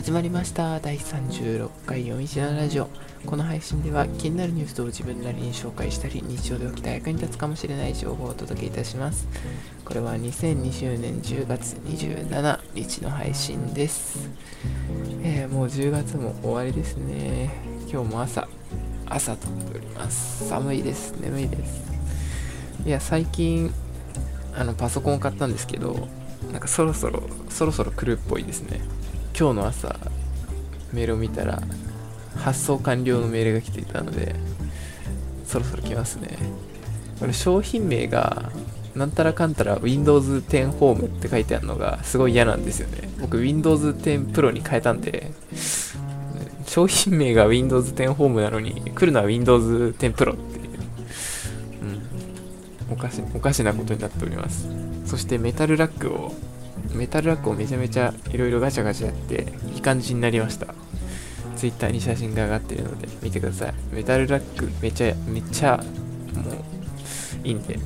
始まりました。第36回読み知らラジオ。この配信では気になるニュースを自分なりに紹介したり日常で起きた役に立つかもしれない情報をお届けいたします。これは2020年10月27日の配信です、えーもう10月も終わりですね。今日も朝朝撮っております。寒いです。眠いです。いや最近あのパソコンを買ったんですけどなんかそろそろそろそろ来るっぽいですね。今日の朝メールを見たら発送完了のメールが来ていたのでそろそろ来ますね。これ商品名がなんたらかんたら Windows 10 Home って書いてあるのがすごい嫌なんですよね。僕 Windows 10 Pro に変えたんで商品名が Windows 10 Home なのに来るのは Windows 10 Pro っていう、うん、おかしおかしなことになっております。そしてメタルラックをメタルラックをめちゃめちゃいろいろガチャガチャやっていい感じになりました。ツイッターに写真が上がってるので見てください。メタルラックめちゃめちゃもういいんで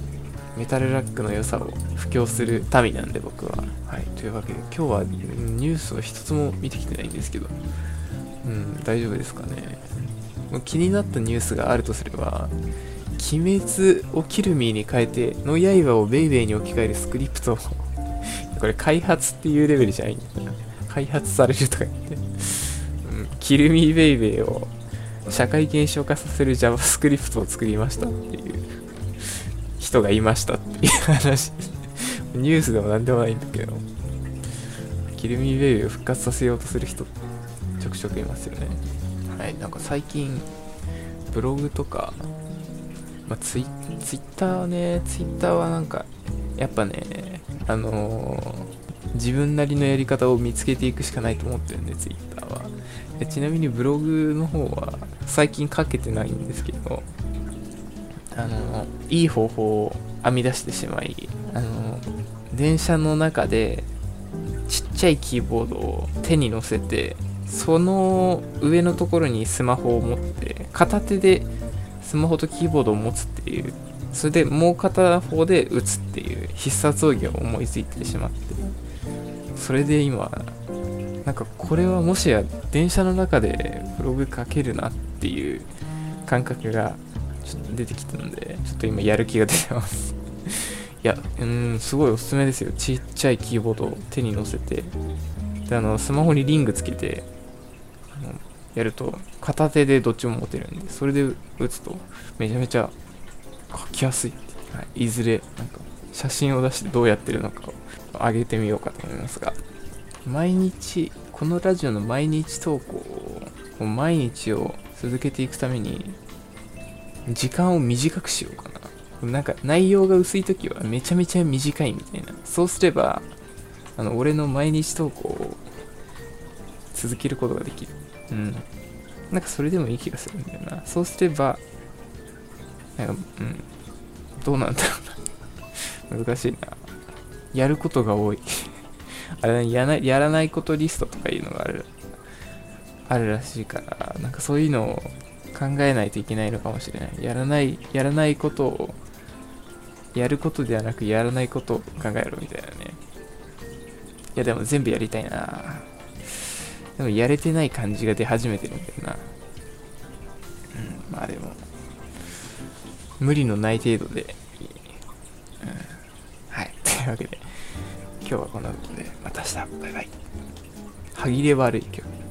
メタルラックの良さを布教する民なんで僕は。はい。というわけで今日はニュースを一つも見てきてないんですけどうん大丈夫ですかね。もう気になったニュースがあるとすれば鬼滅をキルミーに変えての刃をベイベーに置き換えるスクリプトこれ開発っていうレベルじゃない。んだ開発されるとか言って、うん、キルミーベイベーを社会現象化させる JavaScript を作りましたっていう人がいましたっていう話。ニュースでもなんでもないんだけど。キルミーベイベーを復活させようとする人ちょくちょくいますよね。はい。なんか最近ブログとか、まあ、ツイツイッターね。ツイッターはなんかやっぱねあのー自分なりのやり方を見つけていくしかないと思ってるんで、ツイッターは。ちなみにブログの方は最近書けてないんですけど、あのーいい方法を編み出してしまい、あのー電車の中でちっちゃいキーボードを手に乗せて、その上のところにスマホを持って、片手でスマホとキーボードを持つっていうそれでもう片方で打つっていう必殺奥義を思いついてしまってそれで今なんかこれはもしや電車の中でブログ書けるなっていう感覚がちょっと出てきたのでちょっと今やる気が出てます。いやうんすごいおすすめですよ。ちっちゃいキーボードを手に乗せて。であのスマホにリングつけてやると片手でどっちも持てるんでそれで打つとめちゃめちゃ書きやすい、はい、いずれなんか写真を出してどうやってるのかを上げてみようかと思いますが毎日このラジオの毎日投稿を毎日を続けていくために時間を短くしようかな。なんか内容が薄い時はめちゃめちゃ短いみたいな。そうすればあの俺の毎日投稿を続けることができる。うん。なんかそれでもいい気がするんだよな。そうすればなんか、うん。どうなんだろうな。難しいな。やることが多い。あれ、やなやらないことリストとかいうのがある、あるらしいから、なんかそういうのを考えないといけないのかもしれない。やらない、やらないことを、やることではなく、やらないことを考えろみたいなね。いや、でも全部やりたいな。でもやれてない感じが出始めてるんだよな。うん、まあでも。無理のない程度で、いというわけで。今日はこんなことでまた明日。バイバイ。歯切れ悪い今日。